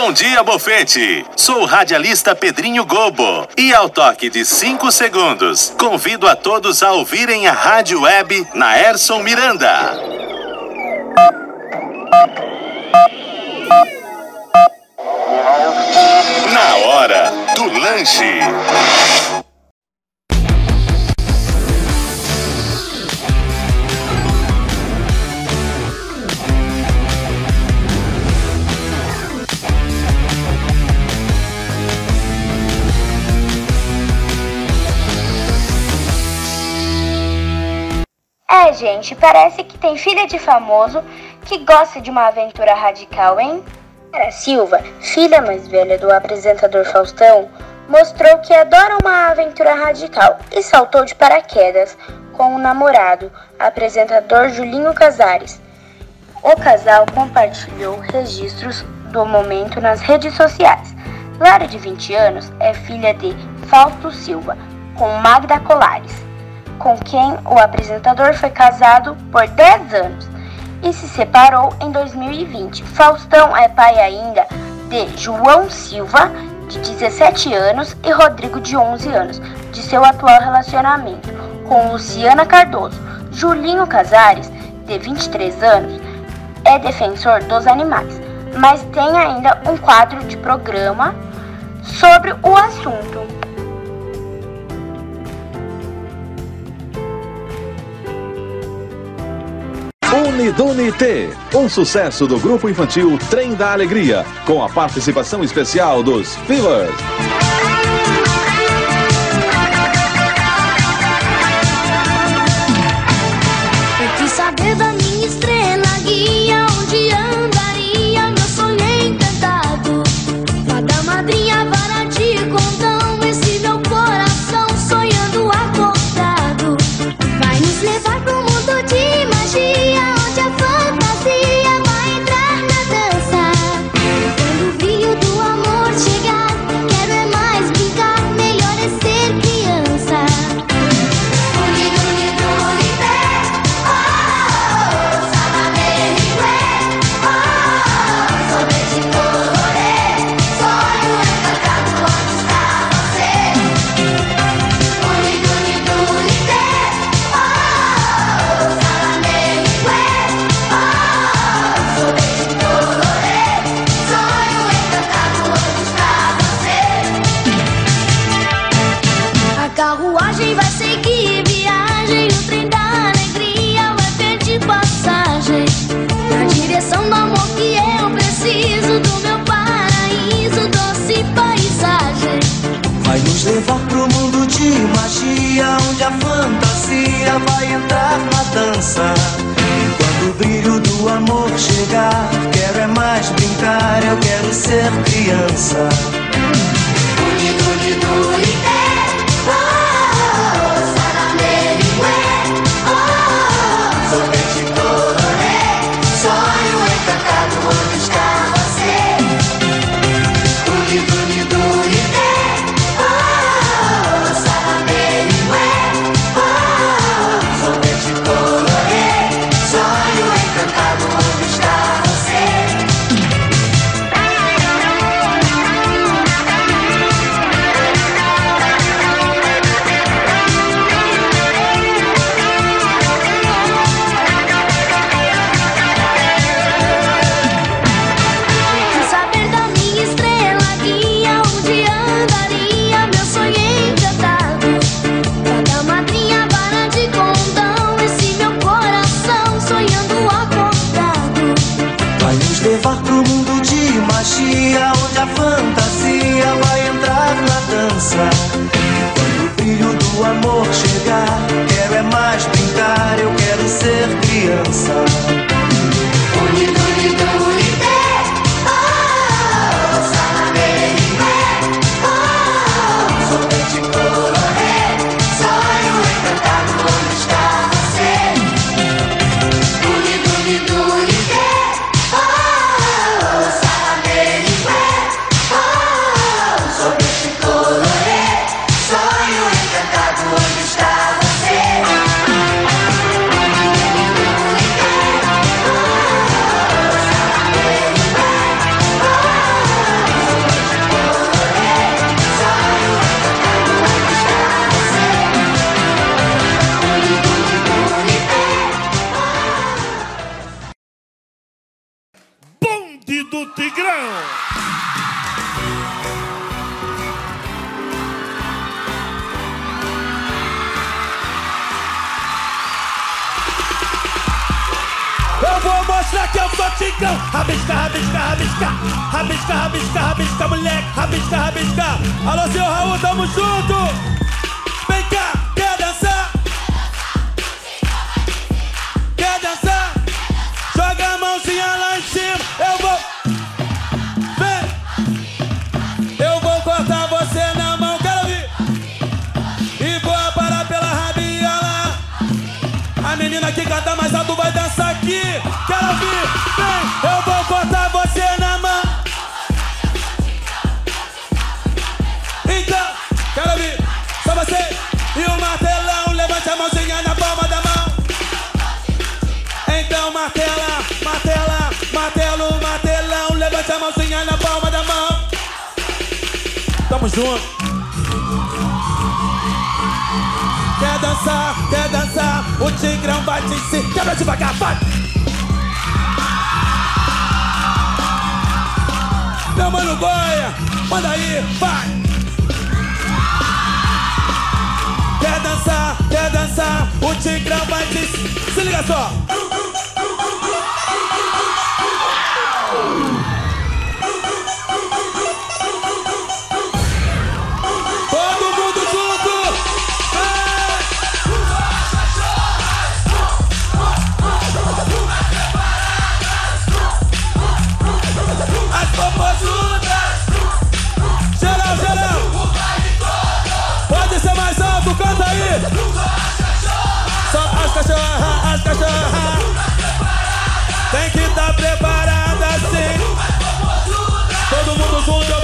Bom dia, Bofete! Sou o radialista Pedrinho Gobo e ao toque de 5 segundos, convido a todos a ouvirem a rádio web na Erson Miranda. Na hora do lanche. É, gente, parece que tem filha de famoso que gosta de uma aventura radical, hein? Era Silva, filha mais velha do apresentador Faustão, mostrou que adora uma aventura radical e saltou de paraquedas com o namorado, apresentador Julinho Casares. O casal compartilhou registros do momento nas redes sociais. Lara, de 20 anos, é filha de Fausto Silva, com Magda Colares com quem o apresentador foi casado por 10 anos e se separou em 2020. Faustão é pai ainda de João Silva, de 17 anos, e Rodrigo, de 11 anos, de seu atual relacionamento com Luciana Cardoso. Julinho Casares, de 23 anos, é defensor dos animais, mas tem ainda um quadro de programa sobre o assunto. Unidune T, um sucesso do grupo infantil Trem da Alegria, com a participação especial dos Fevers. Criança. A fantasia vai entrar na dança. Quando o brilho do amor chegar, quero é mais brincar, eu quero ser criança. Quero ouvir, vem, eu vou cortar você na mão. Então, quero ouvir, só você e o martelão. Levante a mãozinha na palma da mão. Então, martela, martela, martelo, martelão. Levante a mãozinha na palma da mão. Tamo junto. Quer dançar, quer dançar, o Tigrão vai te ensinar. Quebra devagar, vai! Meu mano Goia, manda aí, vai! Quer dançar, quer dançar, o Tigrão vai te. Se liga só! Preparada assim! Todo mundo junto,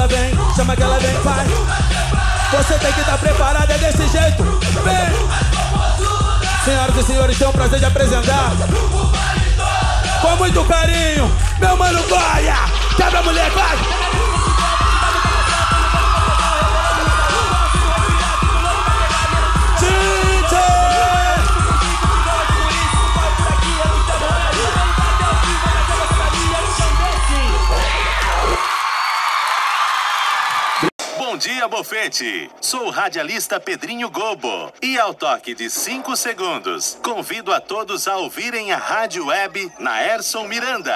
ela vem, chama que ela vem, vai! Você tem que estar preparado, é desse jeito! Vem! Senhoras e senhores, tenho o prazer de apresentar com muito carinho, meu mano Goya! Quebra mulher, vai! Bofete! Sou o radialista Pedrinho Gobo e ao toque de 5 segundos, convido a todos a ouvirem a rádio web na Erson Miranda.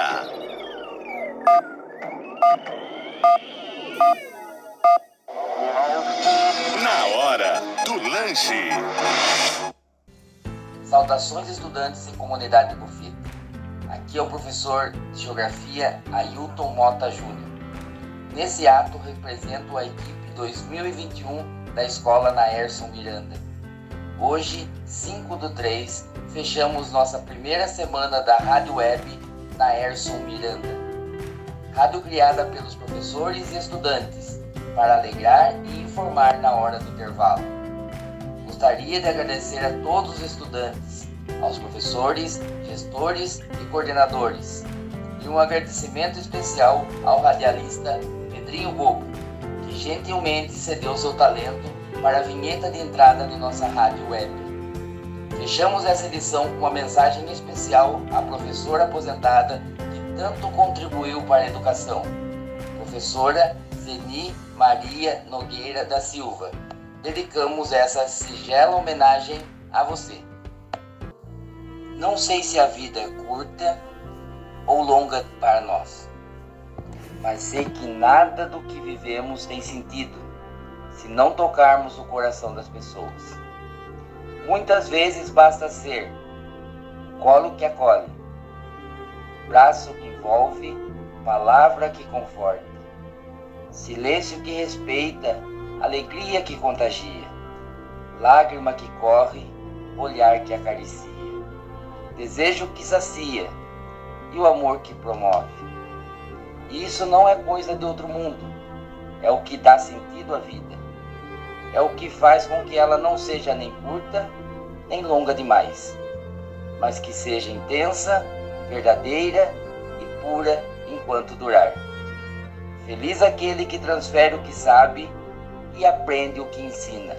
Na hora do lanche. Saudações estudantes e comunidade de Bufete. Aqui é o professor de Geografia Ailton Mota Júnior. Nesse ato represento a equipe 2021 da escola Naerson Miranda. Hoje, 5 do 3, fechamos nossa primeira semana da Rádio Web Naerson Miranda. Rádio criada pelos professores e estudantes para alegrar e informar na hora do intervalo. Gostaria de agradecer a todos os estudantes, aos professores, gestores e coordenadores, e um agradecimento especial ao radialista Pedrinho Bobo, gentilmente cedeu seu talento para a vinheta de entrada de nossa rádio web. Fechamos essa edição com uma mensagem especial à professora aposentada que tanto contribuiu para a educação, professora Zeni Maria Nogueira da Silva. Dedicamos essa singela homenagem a você. Não sei se a vida é curta ou longa para nós, mas sei que nada do que vivemos tem sentido se não tocarmos o coração das pessoas. Muitas vezes basta ser colo que acolhe, braço que envolve, palavra que conforta, silêncio que respeita, alegria que contagia, lágrima que corre, olhar que acaricia, desejo que sacia e o amor que promove. E isso não é coisa de outro mundo, é o que dá sentido à vida. É o que faz com que ela não seja nem curta nem longa demais, mas que seja intensa, verdadeira e pura enquanto durar. Feliz aquele que transfere o que sabe e aprende o que ensina.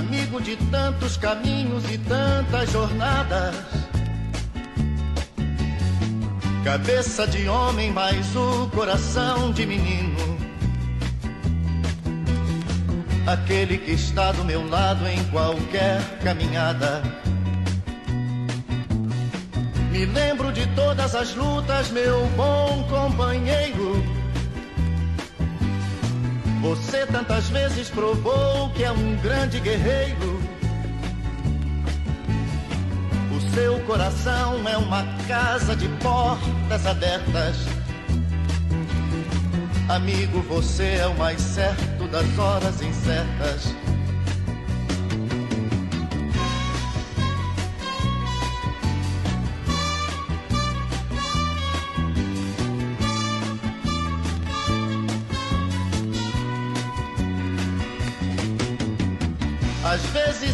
Amigo de tantos caminhos e tantas jornadas. Cabeça de homem, mas o coração de menino. Aquele que está do meu lado em qualquer caminhada. Me lembro de todas as lutas, meu bom companheiro. Você tantas vezes provou que é um grande guerreiro. O seu coração é uma casa de portas abertas. Amigo, você é o mais certo das horas incertas.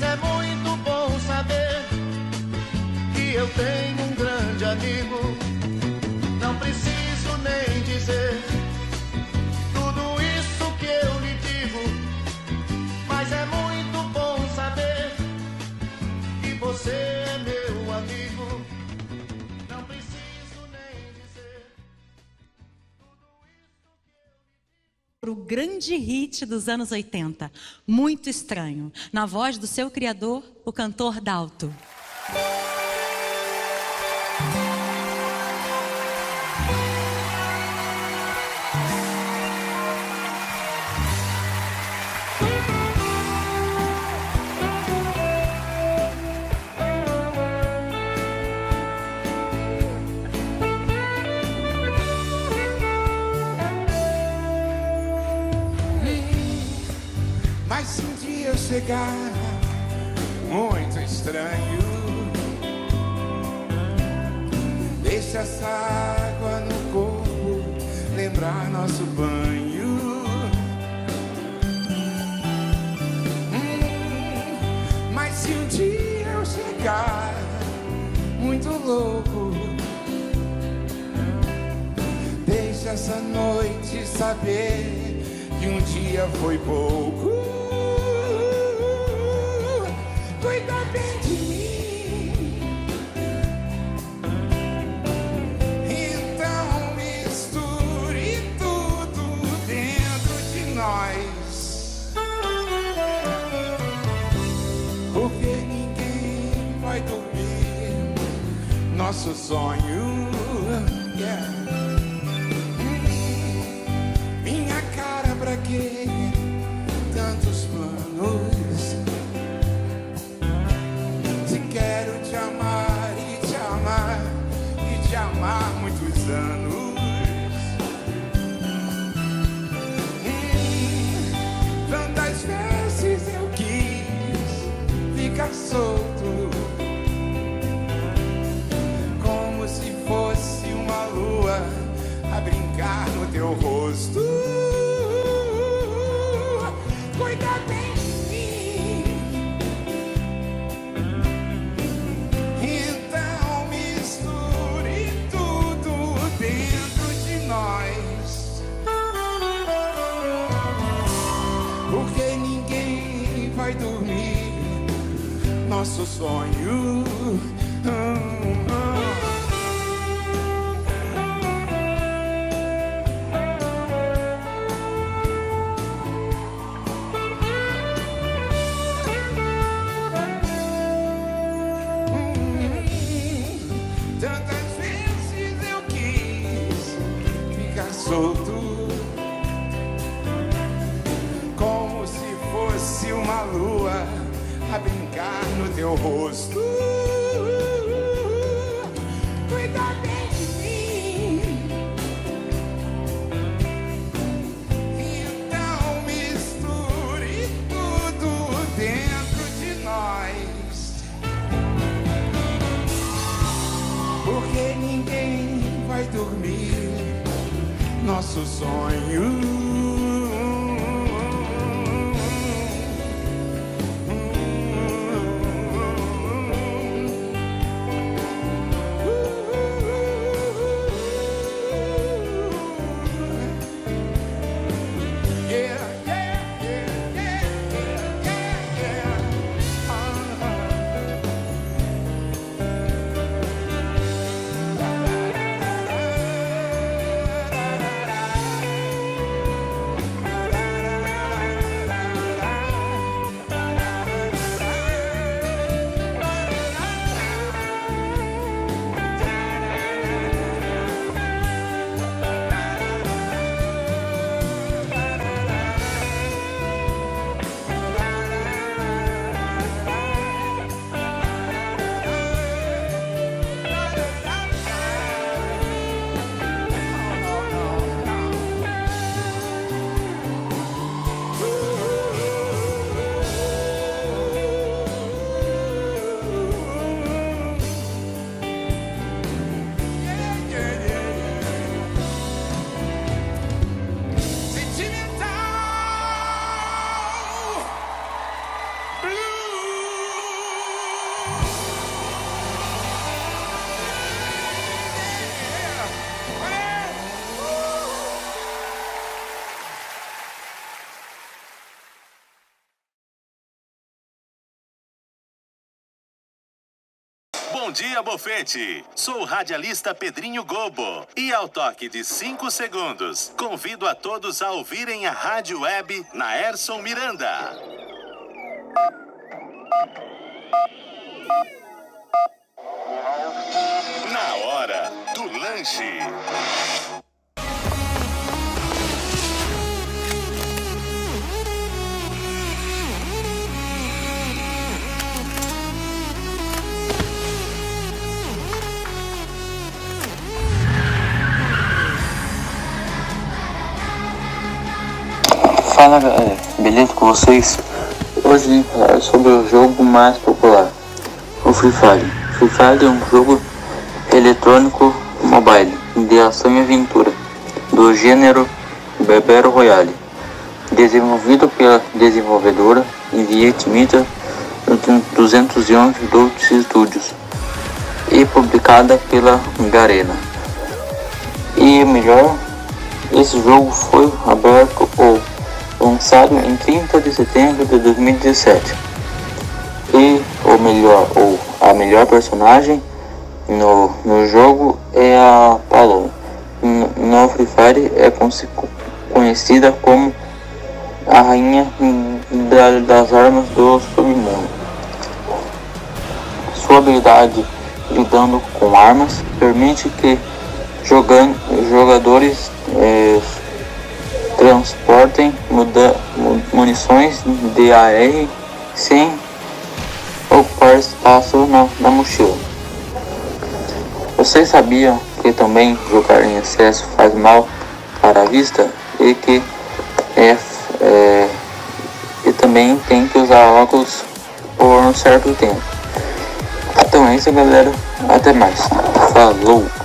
Mas é muito bom saber que eu tenho o grande hit dos anos 80, Muito Estranho, na voz do seu criador, o cantor Dalto. Porque ninguém vai dormir nosso sonho. Yeah. Minha cara pra quê? Tantos planos. Se quero te amar e te amar e te amar muitos anos. Ficar solto. Como se fosse uma lua a brincar no teu rosto. Nosso sonho. A brincar no teu rosto. Cuida bem de mim. Então misture tudo dentro de nós. Porque ninguém vai dormir nosso sonho. Bom dia, Bofete! Sou o radialista Pedrinho Gobo. E ao toque de 5 segundos, convido a todos a ouvirem a rádio web na Erson Miranda. Na hora do lanche. Fala galera, beleza com vocês? Hoje vim falar sobre o jogo mais popular, o Free Fire. Free Fire é um jogo eletrônico mobile de ação e aventura do gênero Battle Royale, desenvolvido pela desenvolvedora e vietnamita 211 Dot Studios e publicada pela Garena. E melhor, esse jogo foi aberto ou lançado em 30 de setembro de 2017. E, o melhor, ou a melhor personagem no, no jogo é a Paloma. No, Free Fire é conhecida como a rainha da, das armas do submundo. Sua habilidade lidando com armas permite que jogando, jogadores eh, transportem muda, munições de AR sem ocupar espaço na, na mochila. Vocês sabiam que também jogar em excesso faz mal para a vista e que é, é e também tem que usar óculos por um certo tempo. Então é isso galera, até mais. Falou!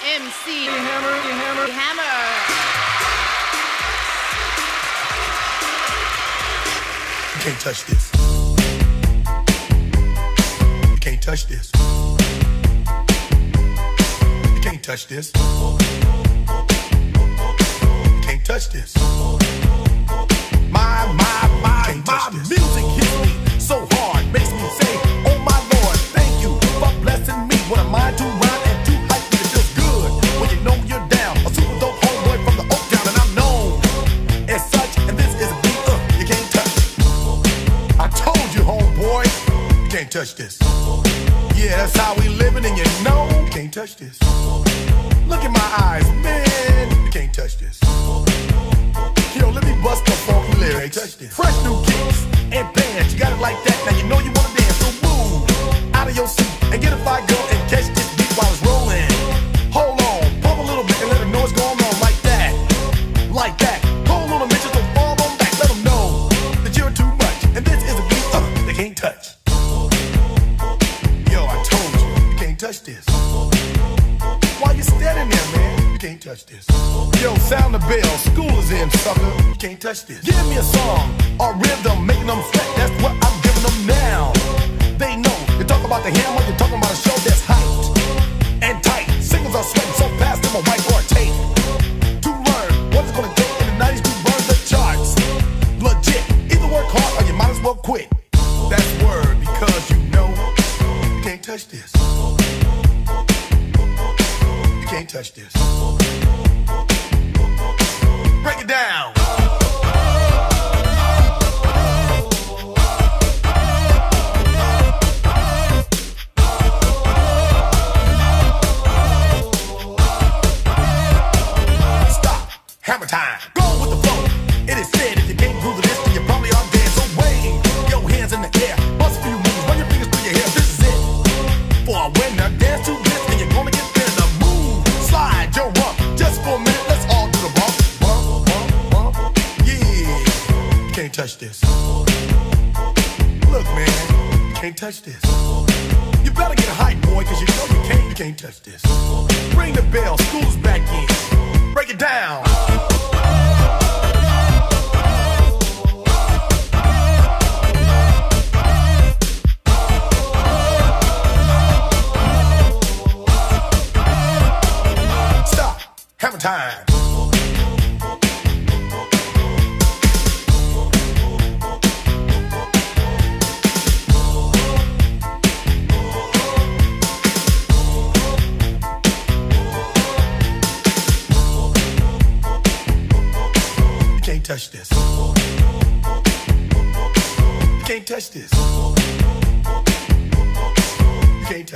MC Hammer, Hammer, Hammer. You can't touch this. You can't touch this. You can't touch this. You can't touch this. My, my, my, my music hits me so hard, makes me say. can't touch this. Yeah, that's how we living, and you know, can't touch this. Look at my eyes, man, can't touch this. Yo, let me bust the funky lyrics. Fresh new kicks and bands, you got it like that touch this.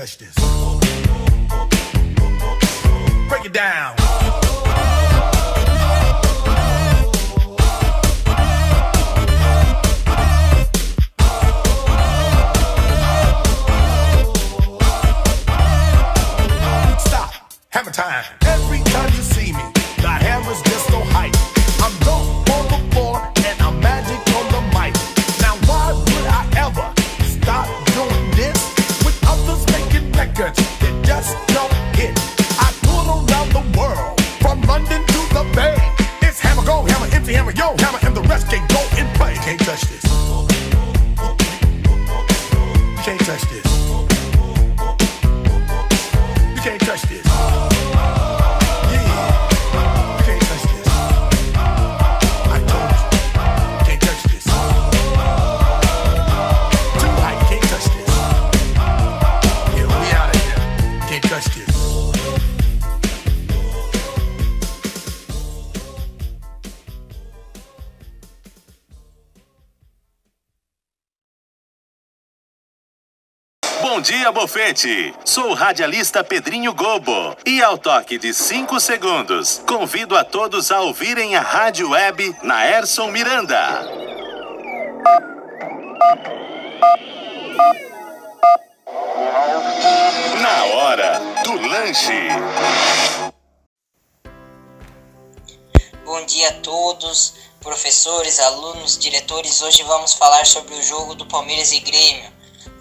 Touch this. Break it down. Bom dia, Bofete! Sou o radialista Pedrinho Gobo e ao toque de 5 segundos, convido a todos a ouvirem a rádio web na Erson Miranda. Na hora do lanche. Bom dia a todos, professores, alunos, diretores. Hoje vamos falar sobre o jogo do Palmeiras e Grêmio,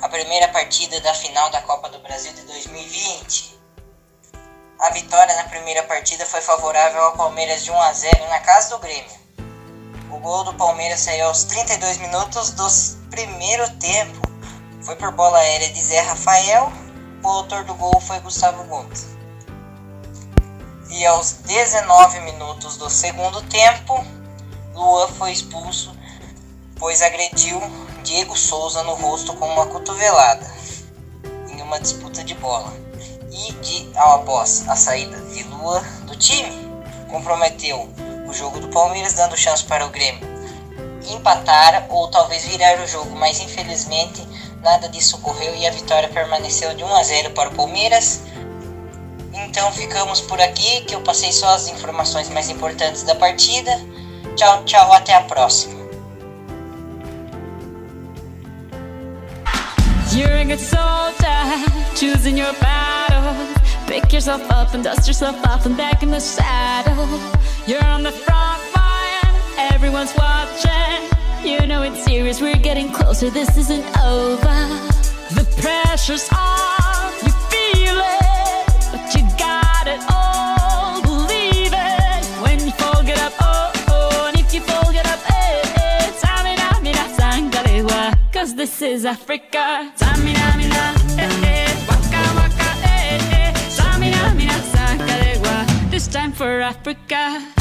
a primeira partida da final da Copa do Brasil de 2020. A vitória na primeira partida foi favorável ao Palmeiras de 1 a 0 na casa do Grêmio. O gol do Palmeiras saiu aos 32 minutos do primeiro tempo. Foi por bola aérea de Zé Rafael. O autor do gol foi Gustavo Gomes. E aos 19 minutos do segundo tempo, Luan foi expulso, pois agrediu Diego Souza no rosto com uma cotovelada em uma disputa de bola. E de, após a saída de Luan do time, comprometeu o jogo do Palmeiras, dando chance para o Grêmio empatar ou talvez virar o jogo, mas infelizmente nada disso ocorreu e a vitória permaneceu de 1 a 0 para o Palmeiras. Então ficamos por aqui, que eu passei só as informações mais importantes da partida. Tchau, tchau, até a próxima. You're on the front Everyone's watching. You know it's serious. We're getting closer. This isn't over. The pressure's on. You feel it, but you got it all. Believe it when you fall, get up. Oh oh, and if you fall, get up, eh eh. Tamina mina cause this is Africa. Tamina mina eh. eh waka waka eh eh. Tamina mina. This time for Africa.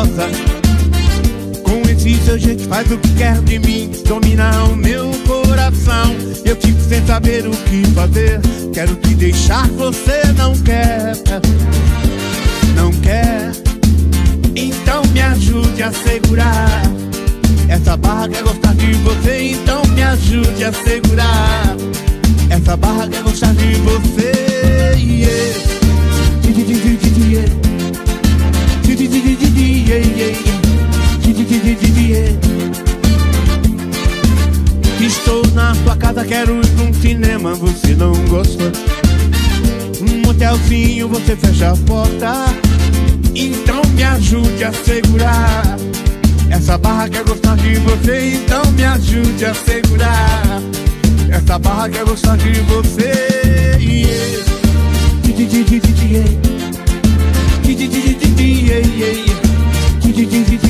Com esse seu jeito faz o que quer de mim, domina o meu coração. Eu fico sem saber o que fazer, quero te deixar, você não quer. Não quer, então me ajude a segurar. Essa barra quer gostar de você, então me ajude a segurar. Essa barra quer gostar de você, yeah. Estou na tua casa, quero ir pra um cinema, você não gosta. Um motelzinho, você fecha a porta. Então me ajude a segurar. Essa barra quer gostar de você, então me ajude a segurar. Essa barra quer gostar de você. Yeah. Yeah, yeah, yeah.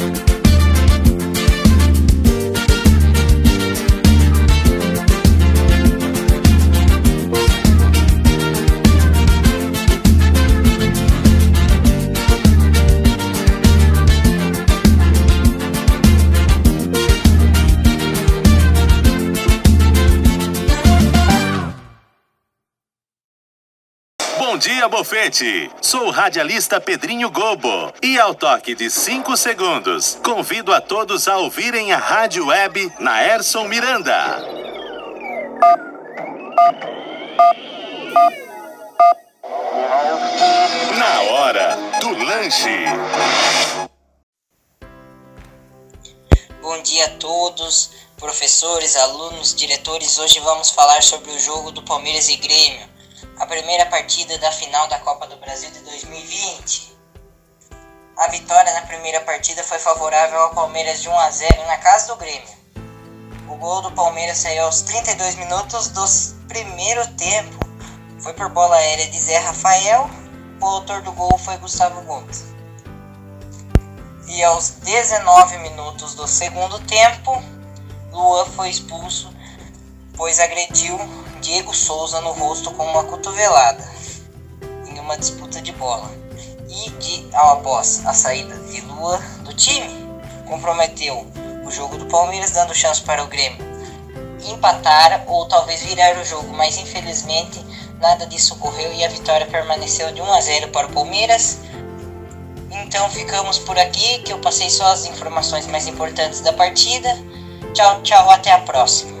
Dia, Bofete! Sou o radialista Pedrinho Gobo e ao toque de 5 segundos, convido a todos a ouvirem a rádio web na Erson Miranda. Na hora do lanche. Bom dia a todos, professores, alunos, diretores. Hoje vamos falar sobre o jogo do Palmeiras e Grêmio, a primeira partida da final da Copa do Brasil de 2020. A vitória na primeira partida foi favorável ao Palmeiras de 1 a 0 na casa do Grêmio. O gol do Palmeiras saiu aos 32 minutos do primeiro tempo. Foi por bola aérea de Zé Rafael. O autor do gol foi Gustavo Gomes. E aos 19 minutos do segundo tempo, Luan foi expulso, pois agrediu Diego Souza no rosto com uma cotovelada em uma disputa de bola. E de, ao após a saída de Luan do time, comprometeu o jogo do Palmeiras, dando chance para o Grêmio empatar ou talvez virar o jogo, mas infelizmente nada disso ocorreu e a vitória permaneceu de 1 a 0 para o Palmeiras. Então ficamos por aqui, que eu passei só as informações mais importantes da partida. Tchau, tchau, até a próxima.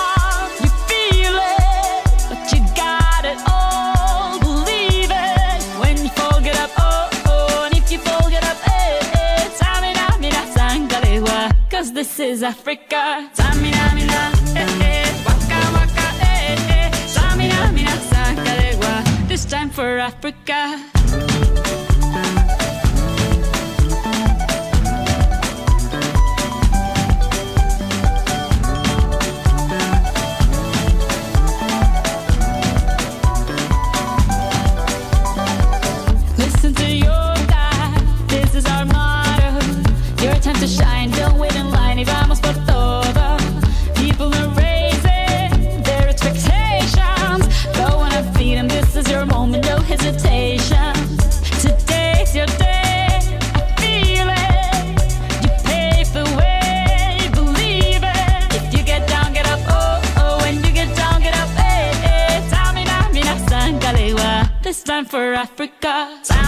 this is Africa. Tamina, mina, eh eh, waka waka, eh eh. Tamina, mina, sangalewa, this time for Africa. For Africa.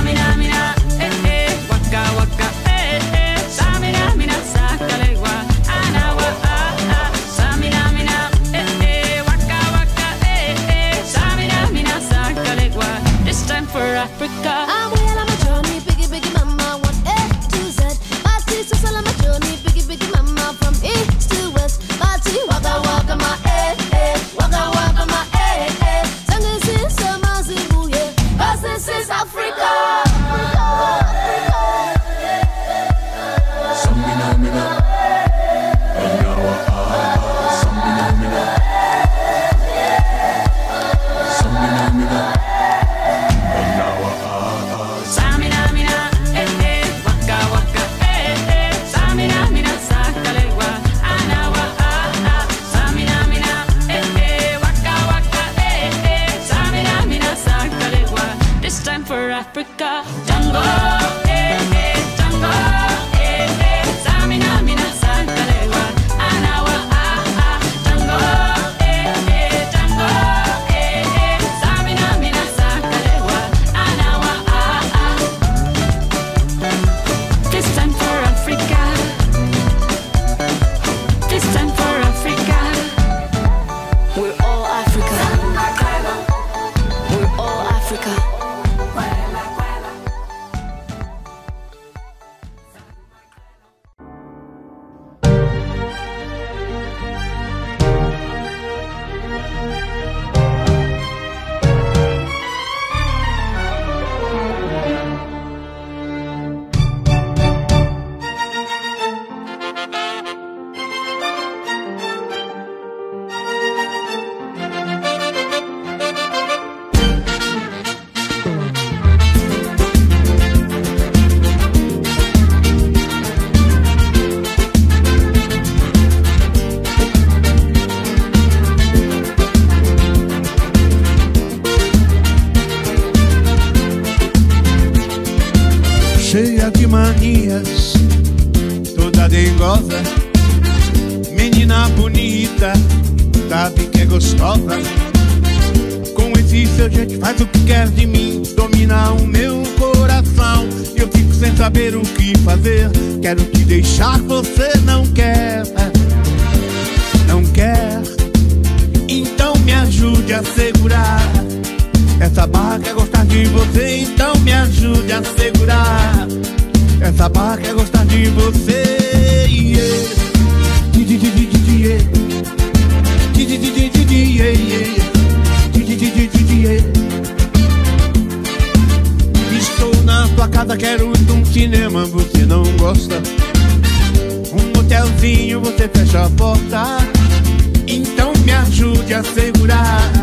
ajude a segurar Essa barra quer é gostar de você. Estou na tua casa, quero ir num cinema, você não gosta. Um hotelzinho, você fecha a porta. Então me ajude a segurar.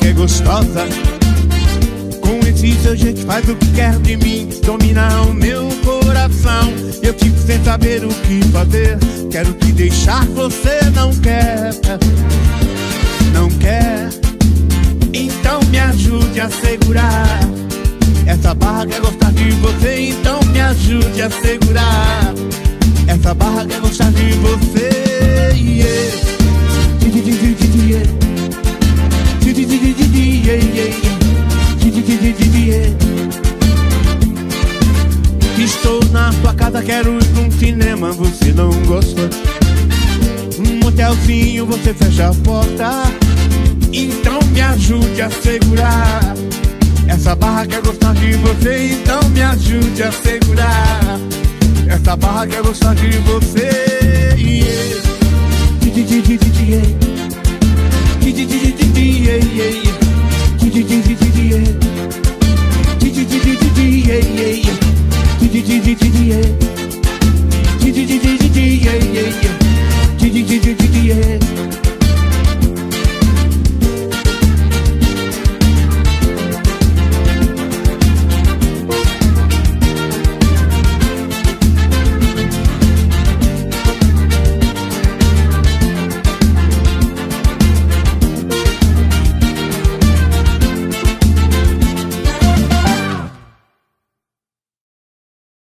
que é gostosa. Com esses a gente faz o que quer de mim, dominar o meu coração. Eu fico sem saber o que fazer, quero te deixar, você não quer.